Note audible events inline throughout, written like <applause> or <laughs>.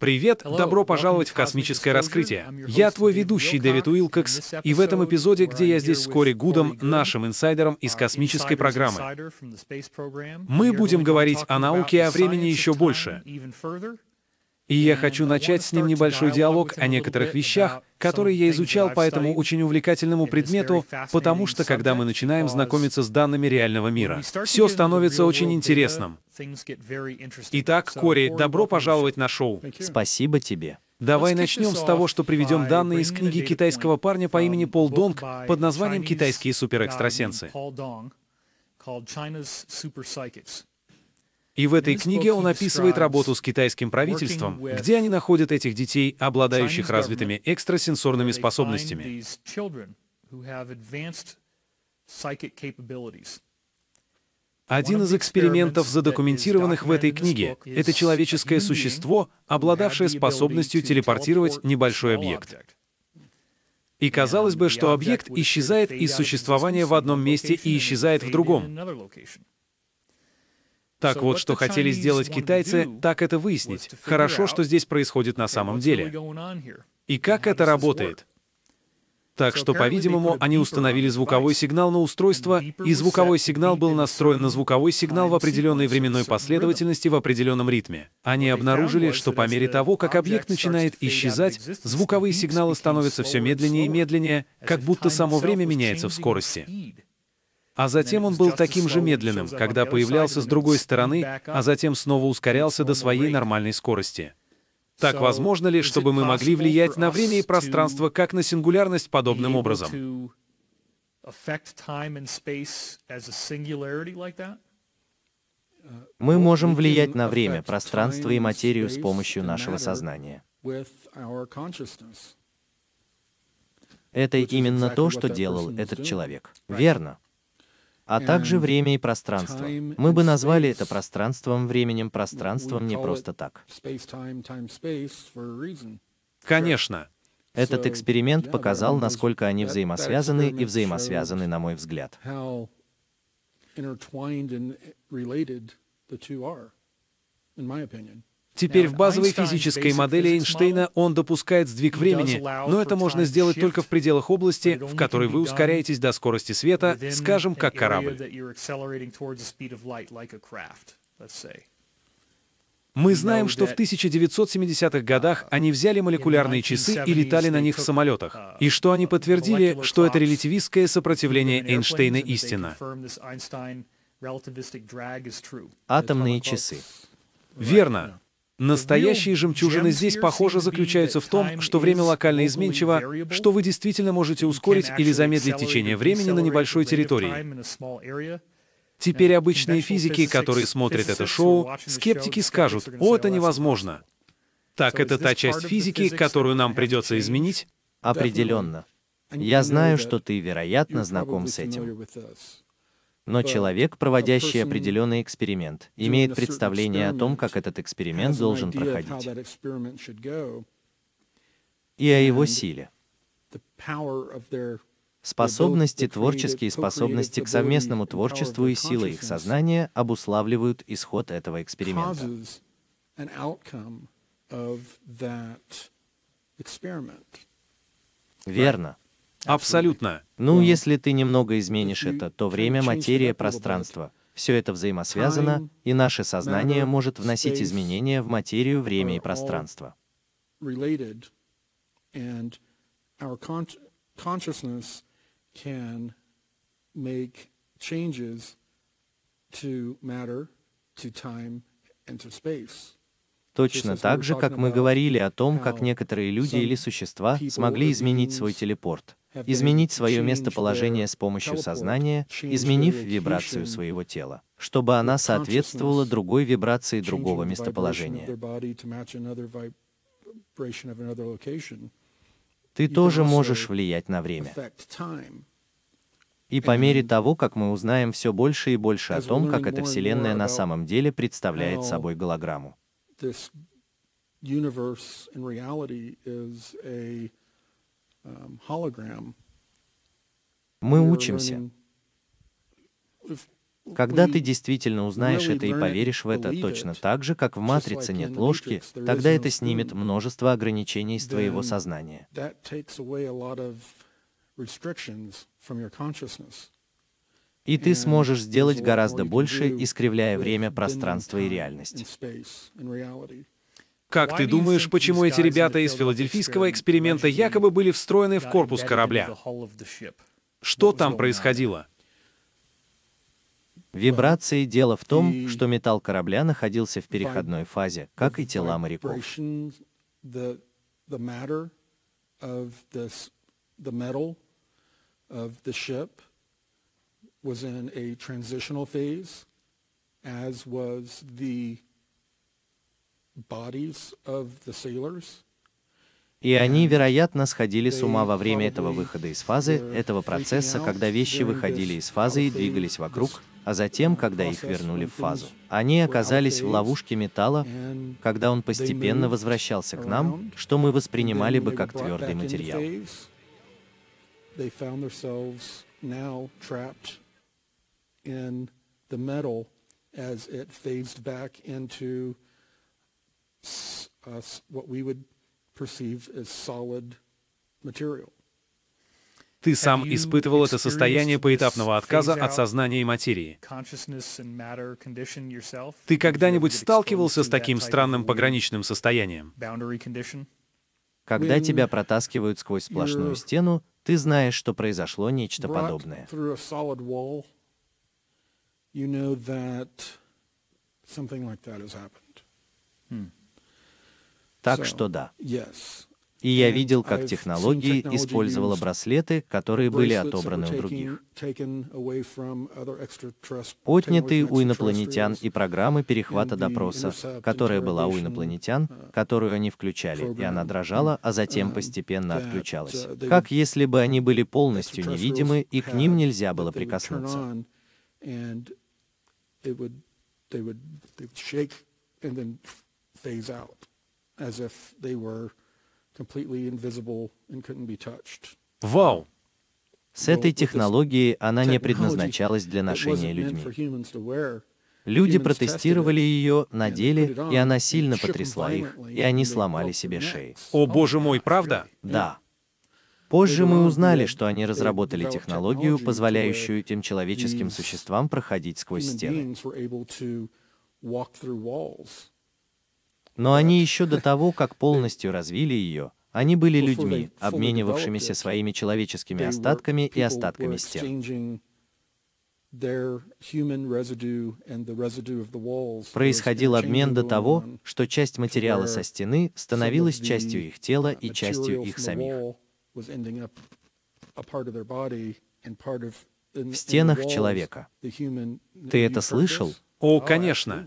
Привет, добро пожаловать в космическое раскрытие. Я твой ведущий Дэвид Уилкокс, и в этом эпизоде, где я здесь с Кори Гудом, нашим инсайдером из космической программы, мы будем говорить о науке и о времени еще больше. И я хочу начать с ним небольшой диалог о некоторых вещах, которые я изучал по этому очень увлекательному предмету, потому что когда мы начинаем знакомиться с данными реального мира, все становится очень интересным. Итак, Кори, добро пожаловать на шоу. Спасибо тебе. Давай начнем с того, что приведем данные из книги китайского парня по имени Пол Донг под названием «Китайские суперэкстрасенсы». И в этой книге он описывает работу с китайским правительством, где они находят этих детей, обладающих развитыми экстрасенсорными способностями. Один из экспериментов, задокументированных в этой книге, это человеческое существо, обладавшее способностью телепортировать небольшой объект. И казалось бы, что объект исчезает из существования в одном месте и исчезает в другом. Так вот, что хотели сделать китайцы, так это выяснить. Хорошо, что здесь происходит на самом деле. И как это работает? Так что, по-видимому, они установили звуковой сигнал на устройство, и звуковой сигнал был настроен на звуковой сигнал в определенной временной последовательности в определенном ритме. Они обнаружили, что по мере того, как объект начинает исчезать, звуковые сигналы становятся все медленнее и медленнее, как будто само время меняется в скорости. А затем он был таким же медленным, когда появлялся с другой стороны, а затем снова ускорялся до своей нормальной скорости. Так возможно ли, чтобы мы могли влиять на время и пространство как на сингулярность подобным образом? Мы можем влиять на время, пространство и материю с помощью нашего сознания. Это именно то, что делал этот человек. Верно а также время и пространство. Мы бы назвали это пространством, временем, пространством не просто так. Конечно. Этот эксперимент показал, насколько они взаимосвязаны и взаимосвязаны, на мой взгляд. Теперь в базовой физической модели Эйнштейна он допускает сдвиг времени, но это можно сделать только в пределах области, в которой вы ускоряетесь до скорости света, скажем, как корабль. Мы знаем, что в 1970-х годах они взяли молекулярные часы и летали на них в самолетах, и что они подтвердили, что это релятивистское сопротивление Эйнштейна истина. Атомные часы. Верно. Настоящие жемчужины здесь, похоже, заключаются в том, что время локально изменчиво, что вы действительно можете ускорить или замедлить течение времени на небольшой территории. Теперь обычные физики, которые смотрят это шоу, скептики скажут, «О, это невозможно». Так, это та часть физики, которую нам придется изменить? Определенно. Я знаю, что ты, вероятно, знаком с этим. Но человек, проводящий определенный эксперимент, имеет представление о том, как этот эксперимент должен проходить, и о его силе. Способности, творческие способности к совместному творчеству и сила их сознания обуславливают исход этого эксперимента. Верно. Абсолютно. Ну, если ты немного изменишь это, то время, материя, пространство — все это взаимосвязано, и наше сознание может вносить изменения в материю, время и пространство. Точно так же, как мы говорили о том, как некоторые люди или существа смогли изменить свой телепорт, изменить свое местоположение с помощью сознания, изменив вибрацию своего тела, чтобы она соответствовала другой вибрации другого местоположения. Ты тоже можешь влиять на время. И по мере того, как мы узнаем все больше и больше о том, как эта Вселенная на самом деле представляет собой голограмму, мы учимся. Когда ты действительно узнаешь это и поверишь в это точно так же, как в «Матрице» нет ложки, тогда это снимет множество ограничений из твоего сознания. И ты сможешь сделать гораздо больше, искривляя время, пространство и реальность. Как ты думаешь, почему эти ребята из филадельфийского эксперимента якобы были встроены в корпус корабля? Что там происходило? Вибрации дело в том, что металл корабля находился в переходной фазе, как и тела моряков. was in a transitional phase, as was the и они, вероятно, сходили с ума во время этого выхода из фазы, этого процесса, когда вещи выходили из фазы и двигались вокруг, а затем, когда их вернули в фазу. Они оказались в ловушке металла, когда он постепенно возвращался к нам, что мы воспринимали бы как твердый материал. as it phased back into us what we would perceive as solid material. Ты сам испытывал это состояние поэтапного отказа от сознания и материи. Ты когда-нибудь сталкивался с таким странным пограничным состоянием? Когда тебя протаскивают сквозь сплошную стену, ты знаешь, что произошло нечто подобное. Так что да. И я видел, как технологии использовала браслеты, которые были отобраны у других. Отняты у инопланетян и программы перехвата допроса, которая была у инопланетян, которую они включали, и она дрожала, а затем постепенно отключалась. Как если бы они были полностью невидимы, и к ним нельзя было прикоснуться. phase out as if they were completely invisible and couldn't be touched. Вау! С этой технологией она не предназначалась для ношения людьми. Люди протестировали ее, надели, и она сильно потрясла их, и они сломали себе шеи. О боже мой, правда? Да. Позже мы узнали, что они разработали технологию, позволяющую этим человеческим существам проходить сквозь стены. Но они еще до того, как полностью развили ее, они были людьми, обменивавшимися своими человеческими остатками и остатками стен. Происходил обмен до того, что часть материала со стены становилась частью их тела и частью их самих. В стенах человека. Ты это слышал? О, конечно.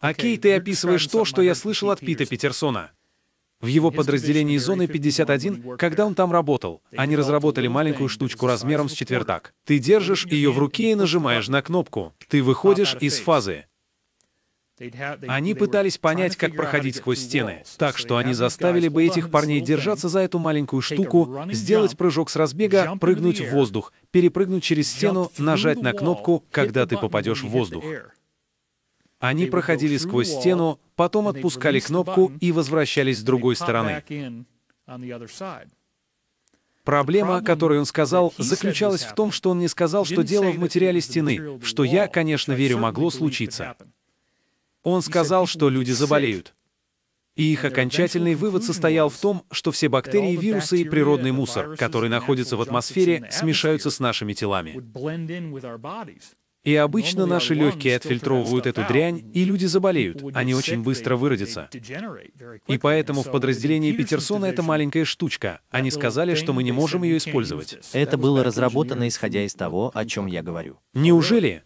Окей, ты описываешь то, что я слышал от Пита Петерсона. В его подразделении зоны 51, когда он там работал, они разработали маленькую штучку размером с четвертак. Ты держишь ее в руке и нажимаешь на кнопку. Ты выходишь из фазы. Они пытались понять, как проходить сквозь стены, так что они заставили бы этих парней держаться за эту маленькую штуку, сделать прыжок с разбега, прыгнуть в воздух, перепрыгнуть через стену, нажать на кнопку, когда ты попадешь в воздух. Они проходили сквозь стену, потом отпускали кнопку и возвращались с другой стороны. Проблема, о которой он сказал, заключалась в том, что он не сказал, что дело в материале стены, что я, конечно, верю, могло случиться. Он сказал, что люди заболеют. И их окончательный вывод состоял в том, что все бактерии, вирусы и природный мусор, который находится в атмосфере, смешаются с нашими телами. И обычно наши легкие отфильтровывают эту дрянь, и люди заболеют. Они очень быстро выродятся. И поэтому в подразделении Петерсона это маленькая штучка. Они сказали, что мы не можем ее использовать. Это было разработано исходя из того, о чем я говорю. Неужели?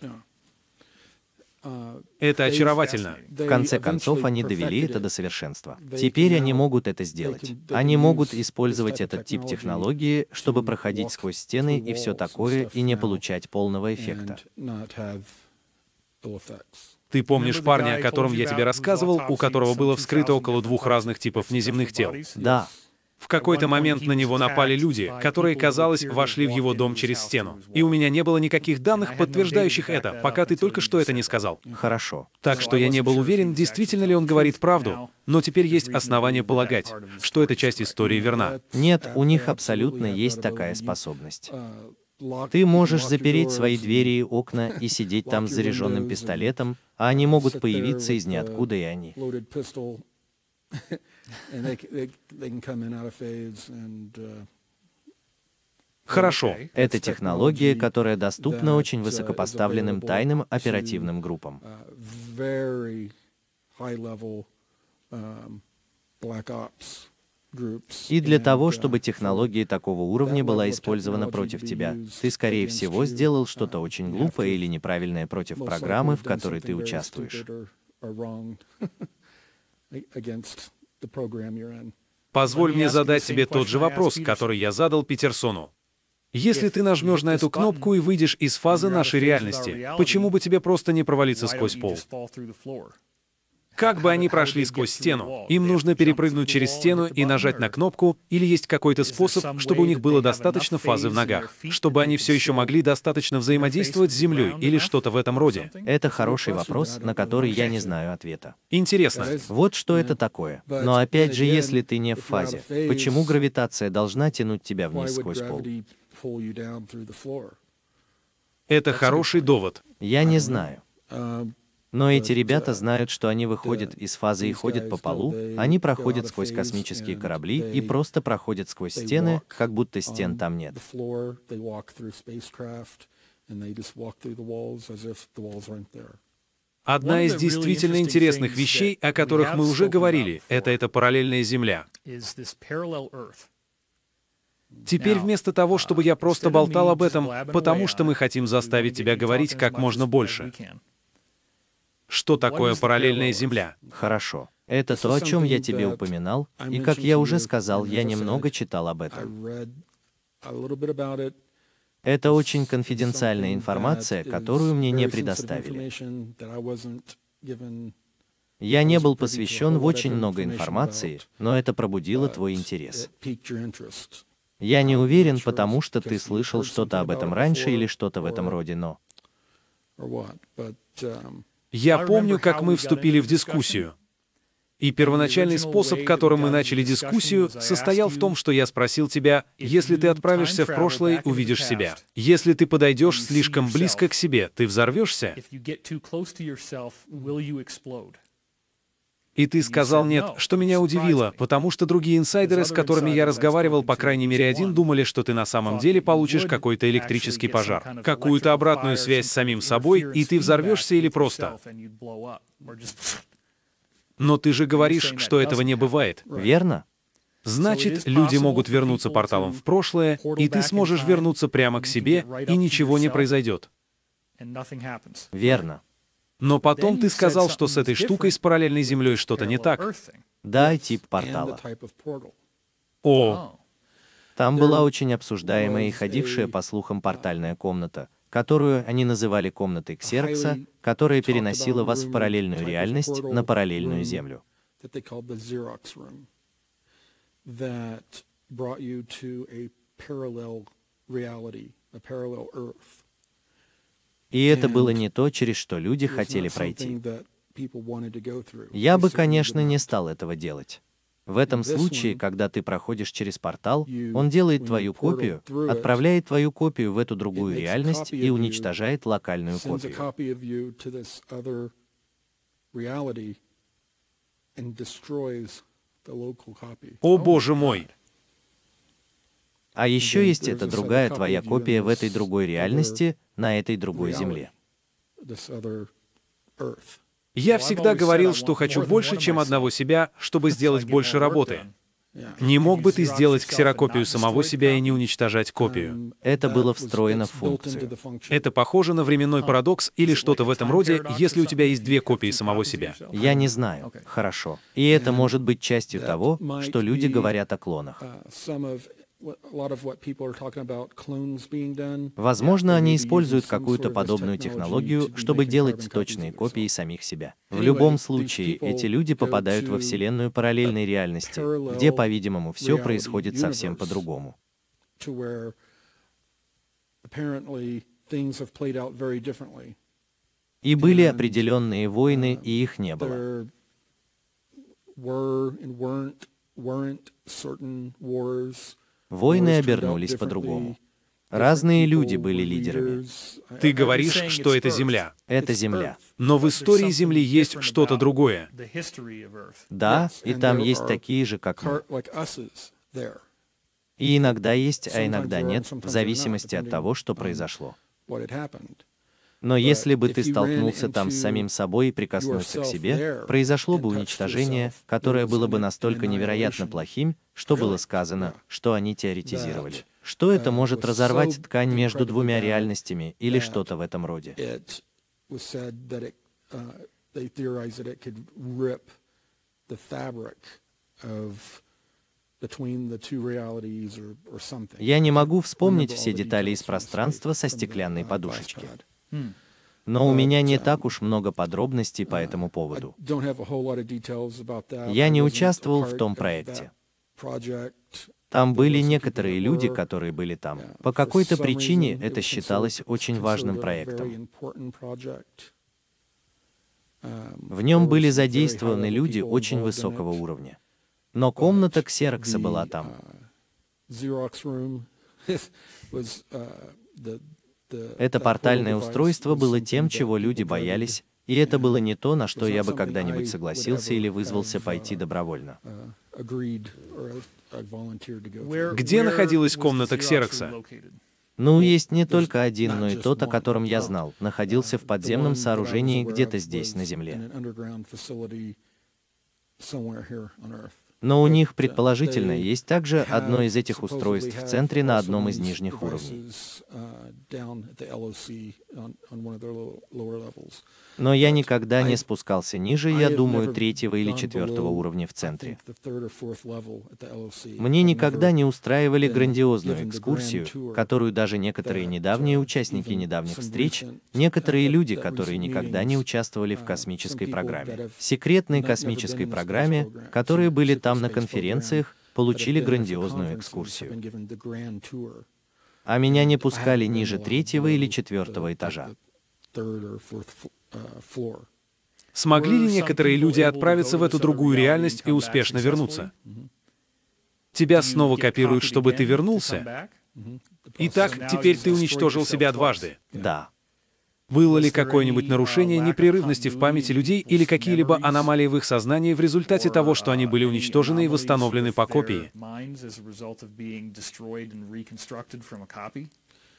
Это очаровательно. В конце концов, они довели это до совершенства. Теперь они могут это сделать. Они могут использовать этот тип технологии, чтобы проходить сквозь стены и все такое, и не получать полного эффекта. Ты помнишь парня, о котором я тебе рассказывал, у которого было вскрыто около двух разных типов внеземных тел? Да. В какой-то момент на него напали люди, которые, казалось, вошли в его дом через стену. И у меня не было никаких данных, подтверждающих это, пока ты только что это не сказал. Хорошо. Так что я не был уверен, действительно ли он говорит правду, но теперь есть основания полагать, что эта часть истории верна. Нет, у них абсолютно есть такая способность. Ты можешь запереть свои двери и окна и сидеть там с заряженным пистолетом, а они могут появиться из ниоткуда, и они. Хорошо. Это технология, которая доступна очень высокопоставленным тайным оперативным группам. И для того, чтобы технология такого уровня была использована против тебя, ты, скорее всего, сделал что-то очень глупое или неправильное против программы, в которой ты участвуешь. <laughs> Позволь мне задать тебе тот же вопрос, который я задал Питерсону. Если ты нажмешь на эту кнопку и выйдешь из фазы нашей реальности, почему бы тебе просто не провалиться сквозь пол? Как бы они прошли сквозь стену, им нужно перепрыгнуть через стену и нажать на кнопку, или есть какой-то способ, чтобы у них было достаточно фазы в ногах, чтобы они все еще могли достаточно взаимодействовать с Землей или что-то в этом роде? Это хороший вопрос, на который я не знаю ответа. Интересно. Вот что это такое. Но опять же, если ты не в фазе, почему гравитация должна тянуть тебя вниз сквозь пол? Это хороший довод. Я не знаю. Но эти ребята знают, что они выходят из фазы и ходят по полу, они проходят сквозь космические корабли и просто проходят сквозь стены, как будто стен там нет. Одна из действительно интересных вещей, о которых мы уже говорили, это эта параллельная Земля. Теперь вместо того, чтобы я просто болтал об этом, потому что мы хотим заставить тебя говорить как можно больше. Что такое параллельная Земля? Хорошо. Это то, о чем я тебе упоминал, и, как я уже сказал, я немного читал об этом. Это очень конфиденциальная информация, которую мне не предоставили. Я не был посвящен в очень много информации, но это пробудило твой интерес. Я не уверен, потому что ты слышал что-то об этом раньше или что-то в этом роде, но... Я помню, как мы вступили в дискуссию. И первоначальный способ, которым мы начали дискуссию, состоял в том, что я спросил тебя, если ты отправишься в прошлое, увидишь себя. Если ты подойдешь слишком близко к себе, ты взорвешься? И ты сказал нет, что меня удивило, потому что другие инсайдеры, с которыми я разговаривал, по крайней мере один, думали, что ты на самом деле получишь какой-то электрический пожар, какую-то обратную связь с самим собой, и ты взорвешься или просто... Но ты же говоришь, что этого не бывает. Верно? Значит, люди могут вернуться порталом в прошлое, и ты сможешь вернуться прямо к себе, и ничего не произойдет. Верно. Но потом ты сказал, что с этой штукой с параллельной Землей что-то не так. Да, тип портала. О! Там была очень обсуждаемая и ходившая по слухам портальная комната, которую они называли комнатой Ксеркса, которая переносила вас в параллельную реальность на параллельную Землю. И это было не то, через что люди хотели пройти. Я бы, конечно, не стал этого делать. В этом случае, когда ты проходишь через портал, он делает твою копию, отправляет твою копию в эту другую реальность и уничтожает локальную копию. О боже мой! А еще есть эта другая твоя копия в этой другой реальности, на этой другой земле. Я всегда говорил, что хочу больше, чем одного себя, чтобы сделать больше работы. Не мог бы ты сделать ксерокопию самого себя и не уничтожать копию? Это было встроено в функцию. Это похоже на временной парадокс или что-то в этом роде, если у тебя есть две копии самого себя. Я не знаю. Хорошо. И это может быть частью того, что люди говорят о клонах. Возможно, они используют какую-то подобную технологию, чтобы делать точные копии самих себя. В любом случае, эти люди попадают во вселенную параллельной реальности, где, по-видимому, все происходит совсем по-другому. И были определенные войны, и их не было. Войны обернулись по-другому. Разные люди были лидерами. Ты говоришь, что это Земля. Это Земля. Но в истории Земли есть что-то другое. Да, и там есть такие же, как мы. И иногда есть, а иногда нет, в зависимости от того, что произошло. Но если бы ты столкнулся там с самим собой и прикоснулся к себе, произошло бы уничтожение, которое было бы настолько невероятно плохим, что было сказано, что они теоретизировали. Что это uh, может разорвать ткань между двумя реальностями или что-то в этом роде? Я не могу вспомнить все детали из пространства со стеклянной подушечки. Но у меня не так уж много подробностей по этому поводу. Я не участвовал в том проекте. Там были некоторые люди, которые были там. По какой-то причине это считалось очень важным проектом. В нем были задействованы люди очень высокого уровня. Но комната ксерокса была там. <laughs> Это портальное устройство было тем, чего люди боялись, и это было не то, на что я бы когда-нибудь согласился или вызвался пойти добровольно. Где находилась комната Ксерокса? Ну, есть не только один, но и тот, о котором я знал, находился в подземном сооружении где-то здесь, на Земле. Но у них, предположительно, есть также одно из этих устройств в центре на одном из нижних уровней. Но я никогда не спускался ниже, я думаю, третьего или четвертого уровня в центре. Мне никогда не устраивали грандиозную экскурсию, которую даже некоторые недавние участники недавних встреч, некоторые люди, которые никогда не участвовали в космической программе, секретной космической программе, которые были там на конференциях, получили грандиозную экскурсию. А меня не пускали ниже третьего или четвертого этажа. Смогли ли некоторые люди отправиться в эту другую реальность и успешно вернуться? Тебя снова копируют, чтобы ты вернулся? Итак, теперь ты уничтожил себя дважды. Да. Было ли какое-нибудь нарушение непрерывности в памяти людей или какие-либо аномалии в их сознании в результате того, что они были уничтожены и восстановлены по копии?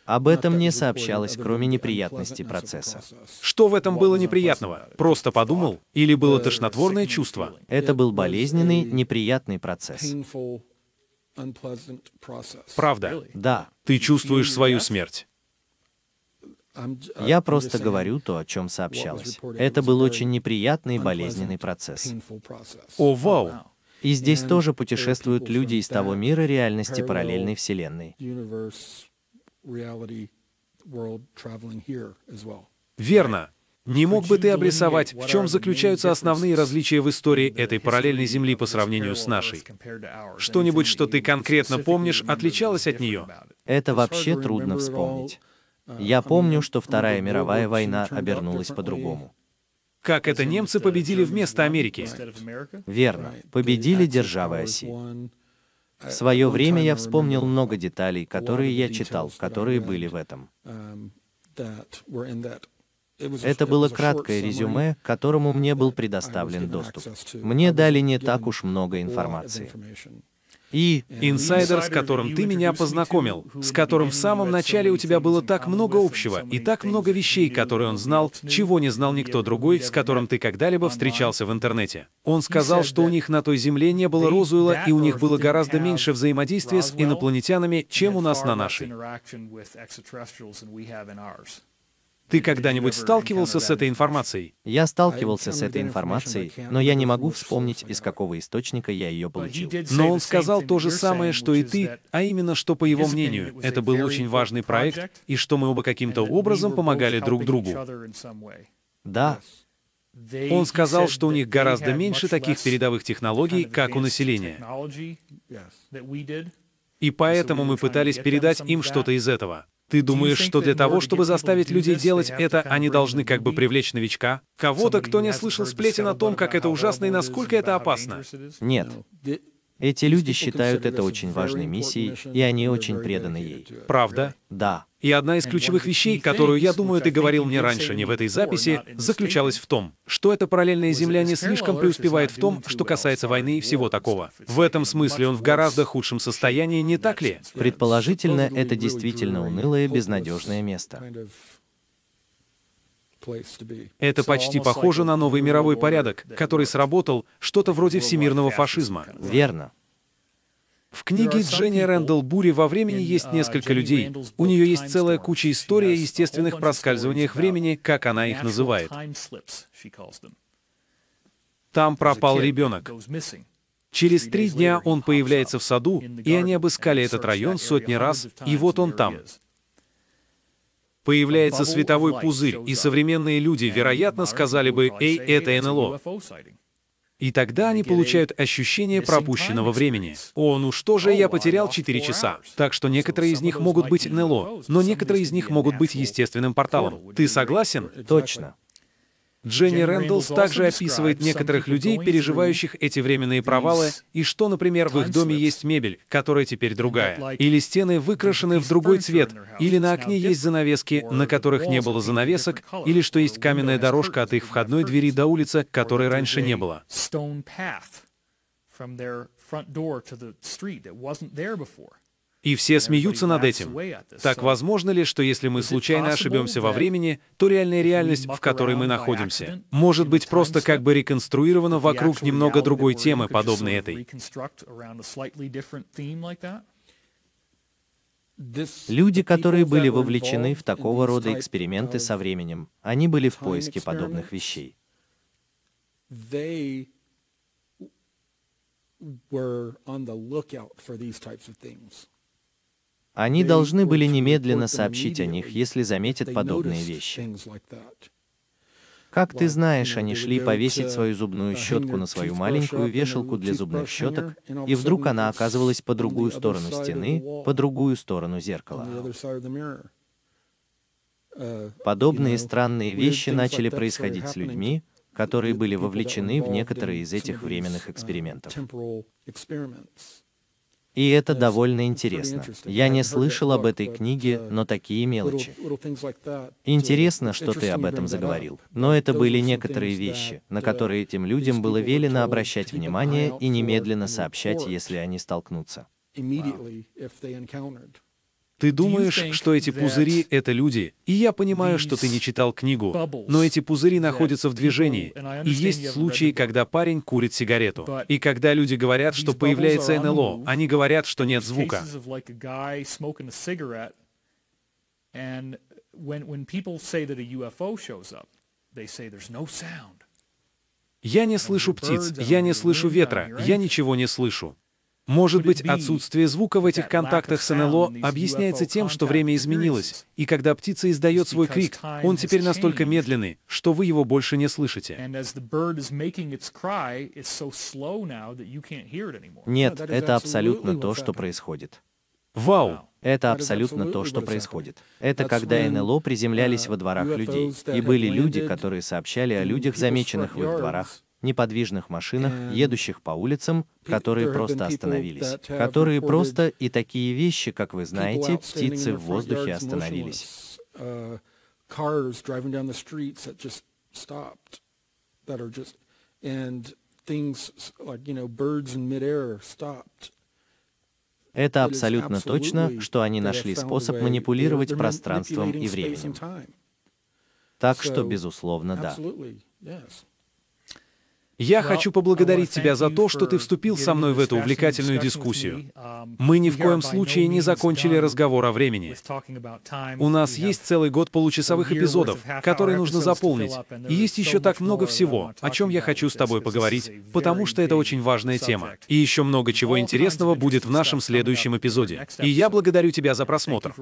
Об этом не сообщалось, кроме неприятности процесса. Что в этом было неприятного? Просто подумал? Или было тошнотворное чувство? Это был болезненный, неприятный процесс. Правда? Да. Ты чувствуешь свою смерть. Я просто говорю то, о чем сообщалось. Это был очень неприятный и болезненный процесс. О, вау! И здесь тоже путешествуют люди из того мира реальности параллельной Вселенной. Верно. Не мог бы ты обрисовать, в чем заключаются основные различия в истории этой параллельной Земли по сравнению с нашей? Что-нибудь, что ты конкретно помнишь, отличалось от нее? Это вообще трудно вспомнить. Я помню, что Вторая мировая война обернулась по-другому. Как это немцы победили вместо Америки? Верно. Победили державы оси. В свое время я вспомнил много деталей, которые я читал, которые были в этом. Это было краткое резюме, к которому мне был предоставлен доступ. Мне дали не так уж много информации. И инсайдер, с которым ты меня познакомил, с которым в самом начале у тебя было так много общего и так много вещей, которые он знал, чего не знал никто другой, с которым ты когда-либо встречался в интернете. Он сказал, что у них на той земле не было Розуэла, и у них было гораздо меньше взаимодействия с инопланетянами, чем у нас на нашей. Ты когда-нибудь сталкивался с этой информацией? Я сталкивался с этой информацией, но я не могу вспомнить, из какого источника я ее получил. Но он сказал то же самое, что и ты, а именно, что, по его мнению, это был очень важный проект, и что мы оба каким-то образом помогали друг другу. Да. Он сказал, что у них гораздо меньше таких передовых технологий, как у населения. И поэтому мы пытались передать им что-то из этого. Ты думаешь, что для того, чтобы заставить людей делать это, они должны как бы привлечь новичка? Кого-то, кто не слышал сплетен о том, как это ужасно и насколько это опасно? Нет. Эти люди считают это очень важной миссией, и они очень преданы ей. Правда? Да. И одна из ключевых вещей, которую, я думаю, ты говорил мне раньше, не в этой записи, заключалась в том, что эта параллельная Земля не слишком преуспевает в том, что касается войны и всего такого. В этом смысле он в гораздо худшем состоянии, не так ли? Предположительно, это действительно унылое, безнадежное место. Это почти похоже на новый мировой порядок, который сработал, что-то вроде всемирного фашизма. Верно. В книге Дженни Рэндалл Бури во времени есть несколько людей. У нее есть целая куча историй о естественных проскальзываниях времени, как она их называет. Там пропал ребенок. Через три дня он появляется в саду, и они обыскали этот район сотни раз, и вот он там. Появляется световой пузырь, и современные люди, вероятно, сказали бы, «Эй, это НЛО». И тогда они получают ощущение пропущенного времени. О, ну что же, я потерял 4 часа. Так что некоторые из них могут быть НЛО, но некоторые из них могут быть естественным порталом. Ты согласен? Точно. Дженни Рэндаллс также описывает некоторых людей, переживающих эти временные провалы, и что, например, в их доме есть мебель, которая теперь другая, или стены выкрашены в другой цвет, или на окне есть занавески, на которых не было занавесок, или что есть каменная дорожка от их входной двери до улицы, которой раньше не было. И все смеются над этим. Так возможно ли, что если мы случайно ошибемся во времени, то реальная реальность, в которой мы находимся, может быть просто как бы реконструирована вокруг немного другой темы, подобной этой? Люди, которые были вовлечены в такого рода эксперименты со временем, они были в поиске подобных вещей. were on the lookout for these types of things. Они должны были немедленно сообщить о них, если заметят подобные вещи. Как ты знаешь, они шли повесить свою зубную щетку на свою маленькую вешалку для зубных щеток, и вдруг она оказывалась по другую сторону стены, по другую сторону зеркала. Подобные странные вещи начали происходить с людьми, которые были вовлечены в некоторые из этих временных экспериментов. И это довольно интересно. Я не слышал об этой книге, но такие мелочи. Интересно, что ты об этом заговорил. Но это были некоторые вещи, на которые этим людям было велено обращать внимание и немедленно сообщать, если они столкнутся. Ты думаешь, что эти пузыри — это люди, и я понимаю, что ты не читал книгу, но эти пузыри находятся в движении, и есть случаи, когда парень курит сигарету. И когда люди говорят, что появляется НЛО, они говорят, что нет звука. Я не слышу птиц, я не слышу ветра, я ничего не слышу. Может быть, отсутствие звука в этих контактах с НЛО объясняется тем, что время изменилось, и когда птица издает свой крик, он теперь настолько медленный, что вы его больше не слышите. Нет, это абсолютно то, что происходит. Вау! Это абсолютно то, что происходит. Это когда НЛО приземлялись во дворах людей, и были люди, которые сообщали о людях, замеченных в их дворах, неподвижных машинах, едущих по улицам, которые просто остановились. Которые просто и такие вещи, как вы знаете, птицы в воздухе остановились. Это абсолютно точно, что они нашли способ манипулировать пространством и временем. Так что, безусловно, да. Я хочу поблагодарить тебя за то, что ты вступил со мной в эту увлекательную дискуссию. Мы ни в коем случае не закончили разговор о времени. У нас есть целый год получасовых эпизодов, которые нужно заполнить, и есть еще так много всего, о чем я хочу с тобой поговорить, потому что это очень важная тема. И еще много чего интересного будет в нашем следующем эпизоде. И я благодарю тебя за просмотр.